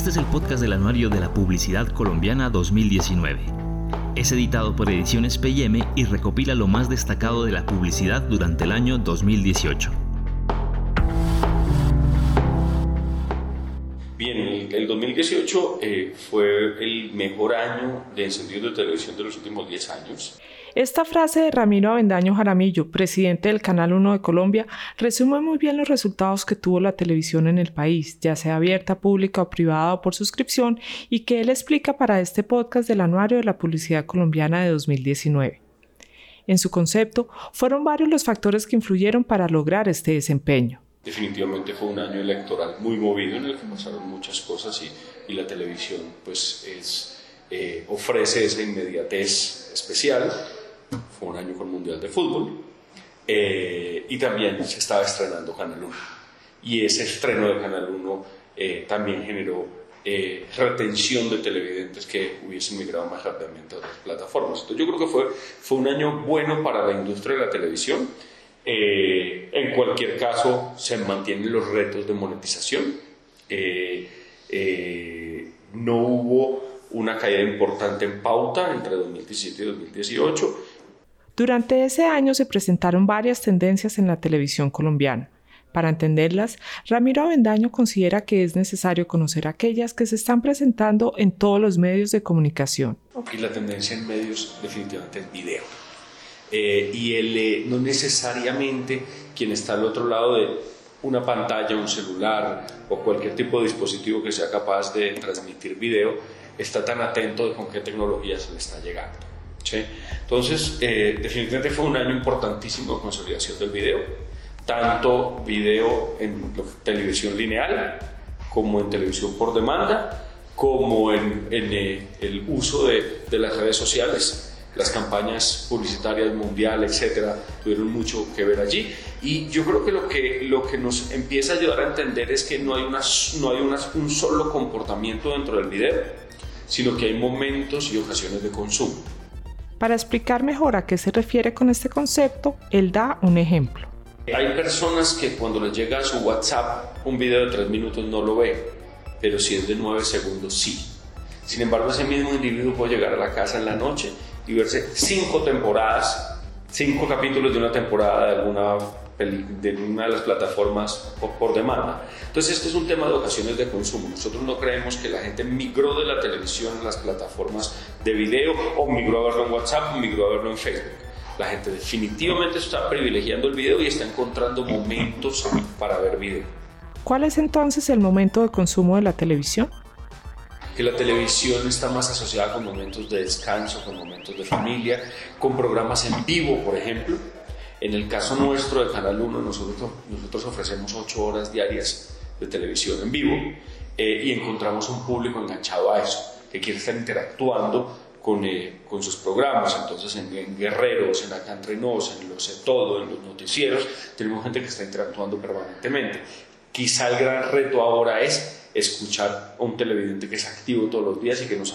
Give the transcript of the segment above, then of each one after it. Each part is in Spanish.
Este es el podcast del anuario de la Publicidad Colombiana 2019. Es editado por Ediciones PM y recopila lo más destacado de la publicidad durante el año 2018. Bien, el, el 2018 eh, fue el mejor año de encendido de televisión de los últimos 10 años. Esta frase de Ramiro Avendaño Jaramillo, presidente del Canal 1 de Colombia, resume muy bien los resultados que tuvo la televisión en el país, ya sea abierta, pública o privada o por suscripción, y que él explica para este podcast del Anuario de la Publicidad Colombiana de 2019. En su concepto, fueron varios los factores que influyeron para lograr este desempeño. Definitivamente fue un año electoral muy movido en el que pasaron muchas cosas y, y la televisión pues es, eh, ofrece esa inmediatez especial fue un año con Mundial de Fútbol, eh, y también se estaba estrenando Canal 1. Y ese estreno de Canal 1 eh, también generó eh, retención de televidentes que hubiesen migrado más rápidamente a otras plataformas. Entonces yo creo que fue, fue un año bueno para la industria de la televisión. en cualquier caso, se mantienen los retos de monetización. no hubo una caída importante en pauta entre 2017 y 2018 durante ese año se presentaron varias tendencias en la televisión colombiana. Para entenderlas, Ramiro Avendaño considera que es necesario conocer aquellas que se están presentando en todos los medios de comunicación. Y la tendencia en medios definitivamente es video. Eh, y eh, no necesariamente quien está al otro lado de una pantalla, un celular o cualquier tipo de dispositivo que sea capaz de transmitir video está tan atento de con qué tecnología se le está llegando. Entonces, eh, definitivamente fue un año importantísimo de consolidación del video, tanto video en televisión lineal como en televisión por demanda, como en, eh, el uso de, de, las redes sociales. Las campañas publicitarias mundial, etcétera, tuvieron mucho que ver allí. Y yo creo que lo que, lo que nos empieza a ayudar a entender es que no hay, una, no hay una, un solo comportamiento dentro del video, sino que hay momentos y ocasiones de consumo. Para explicar mejor a qué se refiere con este concepto, él da un ejemplo. Hay personas que cuando les llega a su WhatsApp un video de tres minutos no lo ve, pero si es de nueve segundos sí. Sin embargo, ese mismo individuo puede llegar a la casa en la noche y verse cinco temporadas, cinco capítulos de una temporada de alguna de una de las plataformas por, demanda. Entonces, este es un tema de ocasiones de consumo. Nosotros no creemos que la gente migró de la televisión a las plataformas de video o migró a verlo en WhatsApp o migró a verlo en Facebook. La gente definitivamente está privilegiando el video y está encontrando momentos para ver video. ¿Cuál es entonces el momento de consumo de la televisión? que la televisión está más asociada con momentos de descanso, con momentos de familia, con programas en vivo, por ejemplo, en el caso nuestro de Canal 1, nosotros, ofrecemos 8 horas diarias de televisión en vivo eh, y encontramos un público enganchado a eso, que quiere estar interactuando con, eh, sus programas. Entonces, en, Guerreros, en Acá Entre Nos, en Lo Sé Todo, en los noticieros, tenemos gente que está interactuando permanentemente. Quizá el gran reto ahora es escuchar a un televidente que es activo todos los días y que nos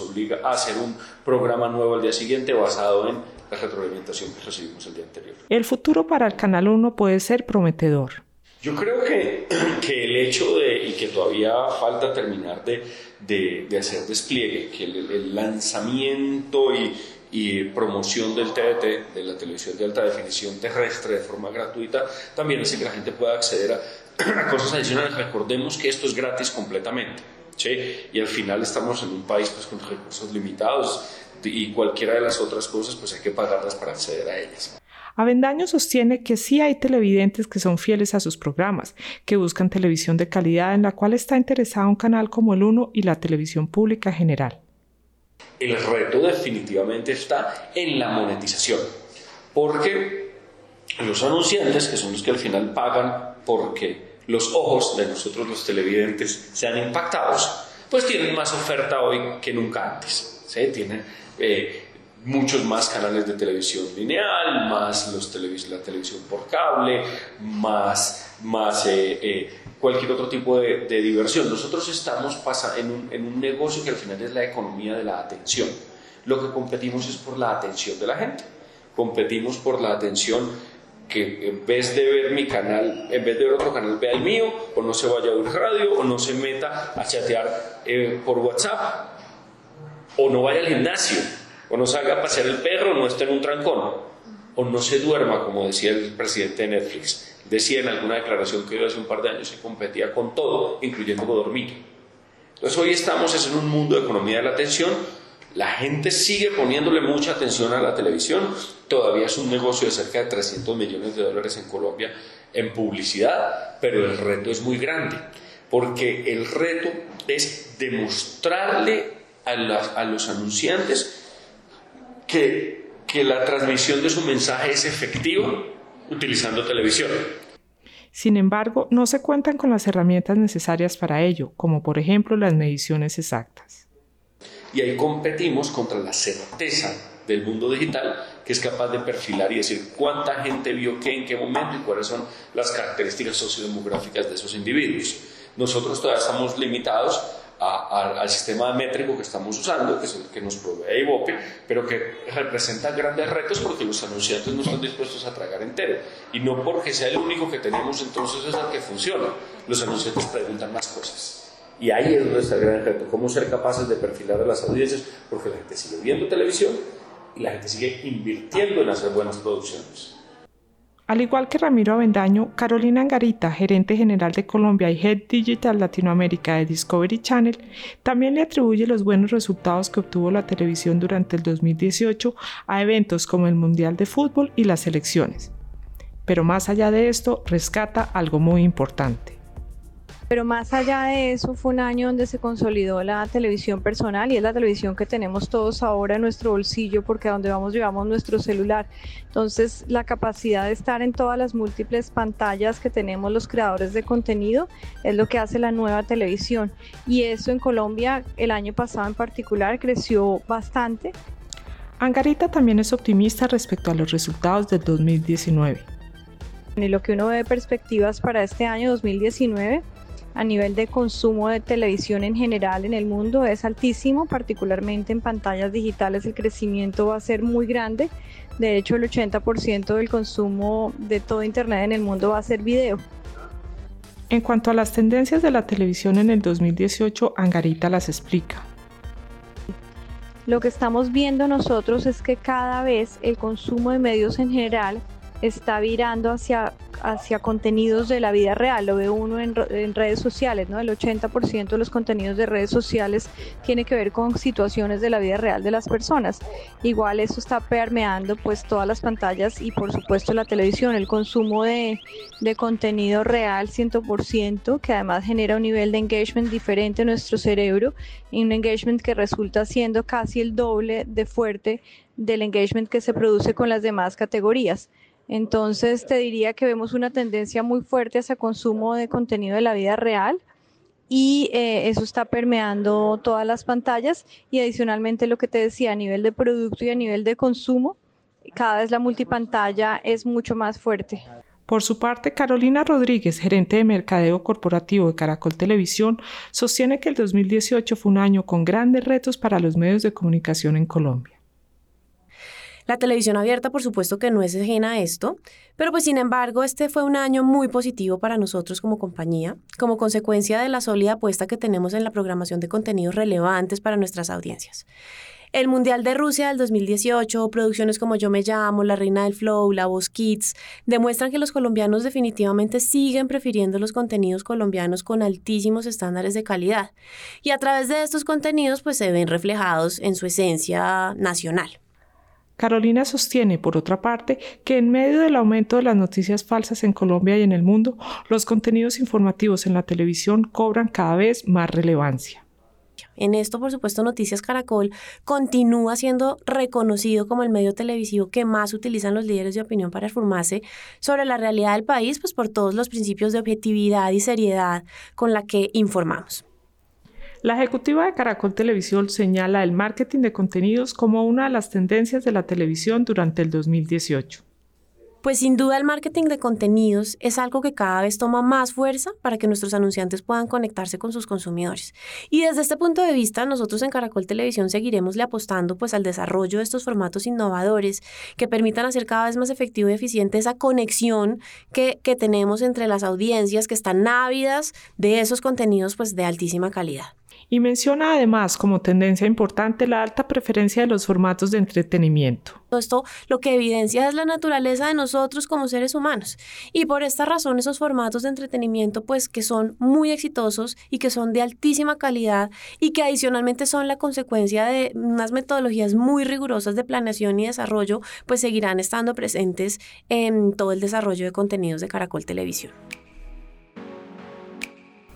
obliga a hacer un programa nuevo al día siguiente basado en la retroalimentación que recibimos el día anterior. El futuro para el Canal 1 puede ser prometedor. Yo creo que, que el hecho de, y que todavía falta terminar de, de, de hacer despliegue, que el, lanzamiento y, y promoción del TDT, de la televisión de alta definición terrestre de forma gratuita, también hace que la gente pueda acceder a, cosas adicionales. Recordemos que esto es gratis completamente. ¿Sí? Y al final estamos en un país pues, con recursos limitados y cualquiera de las otras cosas pues hay que pagarlas para acceder a ellas. Avendaño sostiene que sí hay televidentes que son fieles a sus programas, que buscan televisión de calidad en la cual está interesado un canal como el Uno y la televisión pública general. El reto definitivamente está en la monetización, porque los anunciantes, que son los que al final pagan porque los ojos de nosotros los televidentes sean impactados, pues tienen más oferta hoy que nunca antes. ¿sí? Tienen eh, muchos más canales de televisión lineal, más la televisión por cable, más, más eh, eh, cualquier otro tipo de, diversión. Nosotros estamos en un, en un negocio que al final es la economía de la atención. Lo que competimos es por la atención de la gente. Competimos por la atención que en vez de ver mi canal, en vez de ver otro canal, vea el mío, o no se vaya a oír radio, o no se meta a chatear eh, por WhatsApp, o no vaya al gimnasio, o no salga a pasear el perro, o no esté en un trancón, o no se duerma, como decía el presidente de Netflix decía en alguna declaración que hace un par de años se competía con todo, incluyendo dormir. Entonces hoy estamos en un mundo de economía de la atención, la gente sigue poniéndole mucha atención a la televisión, todavía es un negocio de cerca de 300 millones de dólares en Colombia en publicidad, pero el reto es muy grande, porque el reto es demostrarle a, los anunciantes que, que la transmisión de su mensaje es efectiva utilizando televisión. Sin embargo, no se cuentan con las herramientas necesarias para ello, como por ejemplo las mediciones exactas. Y ahí competimos contra la certeza del mundo digital, que es capaz de perfilar y decir cuánta gente vio qué en qué momento y cuáles son las características sociodemográficas de esos individuos. Nosotros todavía estamos limitados al sistema métrico que estamos usando, que es el que nos provee IVOPE, pero que representa grandes retos porque los anunciantes no están dispuestos a tragar entero. Y no porque sea el único que tenemos, entonces es el que funciona. Los anunciantes preguntan más cosas. Y ahí es el gran reto, cómo ser capaces de perfilar a las audiencias, porque la gente sigue viendo televisión y la gente sigue invirtiendo en hacer buenas producciones. Al igual que Ramiro Avendaño, Carolina Angarita, gerente general de Colombia y Head Digital Latinoamérica de Discovery Channel, también le atribuye los buenos resultados que obtuvo la televisión durante el 2018 a eventos como el Mundial de Fútbol y las elecciones. Pero más allá de esto, rescata algo muy importante. Pero más allá de eso, fue un año donde se consolidó la televisión personal y es la televisión que tenemos todos ahora en nuestro bolsillo porque a donde vamos llevamos nuestro celular. Entonces, la capacidad de estar en todas las múltiples pantallas que tenemos los creadores de contenido es lo que hace la nueva televisión. Y eso en Colombia el año pasado en particular creció bastante. Angarita también es optimista respecto a los resultados del 2019. Y lo que uno ve de perspectivas para este año 2019 a nivel de consumo de televisión en general en el mundo es altísimo, particularmente en pantallas digitales el crecimiento va a ser muy grande. De hecho, el 80% del consumo de todo Internet en el mundo va a ser video. En cuanto a las tendencias de la televisión en el 2018, Angarita las explica. Lo que estamos viendo nosotros es que cada vez el consumo de medios en general está virando hacia, hacia contenidos de la vida real, lo ve uno en, redes sociales, ¿no? El 80% de los contenidos de redes sociales tiene que ver con situaciones de la vida real de las personas. Igual eso está permeando pues todas las pantallas y por supuesto la televisión, el consumo de, de contenido real 100%, que además genera un nivel de engagement diferente en nuestro cerebro y un engagement que resulta siendo casi el doble de fuerte del engagement que se produce con las demás categorías. Entonces te diría que vemos una tendencia muy fuerte hacia consumo de contenido de la vida real y eh, eso está permeando todas las pantallas y adicionalmente lo que te decía a nivel de producto y a nivel de consumo, cada vez la multipantalla es mucho más fuerte. Por su parte, Carolina Rodríguez, gerente de mercadeo corporativo de Caracol Televisión, sostiene que el 2018 fue un año con grandes retos para los medios de comunicación en Colombia. La televisión abierta, por supuesto que no es ajena a esto, pero pues sin embargo este fue un año muy positivo para nosotros como compañía, como consecuencia de la sólida apuesta que tenemos en la programación de contenidos relevantes para nuestras audiencias. El Mundial de Rusia del 2018, producciones como Yo Me Llamo, La Reina del Flow, La Voz Kids, demuestran que los colombianos definitivamente siguen prefiriendo los contenidos colombianos con altísimos estándares de calidad. Y a través de estos contenidos pues se ven reflejados en su esencia nacional. Carolina sostiene, por otra parte, que en medio del aumento de las noticias falsas en Colombia y en el mundo, los contenidos informativos en la televisión cobran cada vez más relevancia. En esto, por supuesto, Noticias Caracol continúa siendo reconocido como el medio televisivo que más utilizan los líderes de opinión para informarse sobre la realidad del país, pues por todos los principios de objetividad y seriedad con la que informamos. La ejecutiva de Caracol Televisión señala el marketing de contenidos como una de las tendencias de la televisión durante el 2018. Pues sin duda el marketing de contenidos es algo que cada vez toma más fuerza para que nuestros anunciantes puedan conectarse con sus consumidores. Y desde este punto de vista, nosotros en Caracol Televisión seguiremosle apostando pues al desarrollo de estos formatos innovadores que permitan hacer cada vez más efectivo y eficiente esa conexión que, que tenemos entre las audiencias que están ávidas de esos contenidos pues de altísima calidad y menciona además como tendencia importante la alta preferencia de los formatos de entretenimiento. Esto lo que evidencia es la naturaleza de nosotros como seres humanos y por esta razón esos formatos de entretenimiento pues que son muy exitosos y que son de altísima calidad y que adicionalmente son la consecuencia de unas metodologías muy rigurosas de planeación y desarrollo pues seguirán estando presentes en todo el desarrollo de contenidos de Caracol Televisión.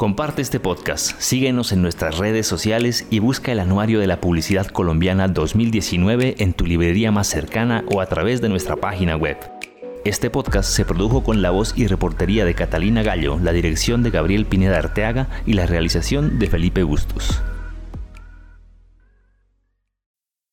Comparte este podcast, síguenos en nuestras redes sociales y busca el Anuario de la Publicidad Colombiana 2019 en tu librería más cercana o a través de nuestra página web. Este podcast se produjo con la voz y reportería de Catalina Gallo, la dirección de Gabriel Pineda Arteaga y la realización de Felipe Bustos.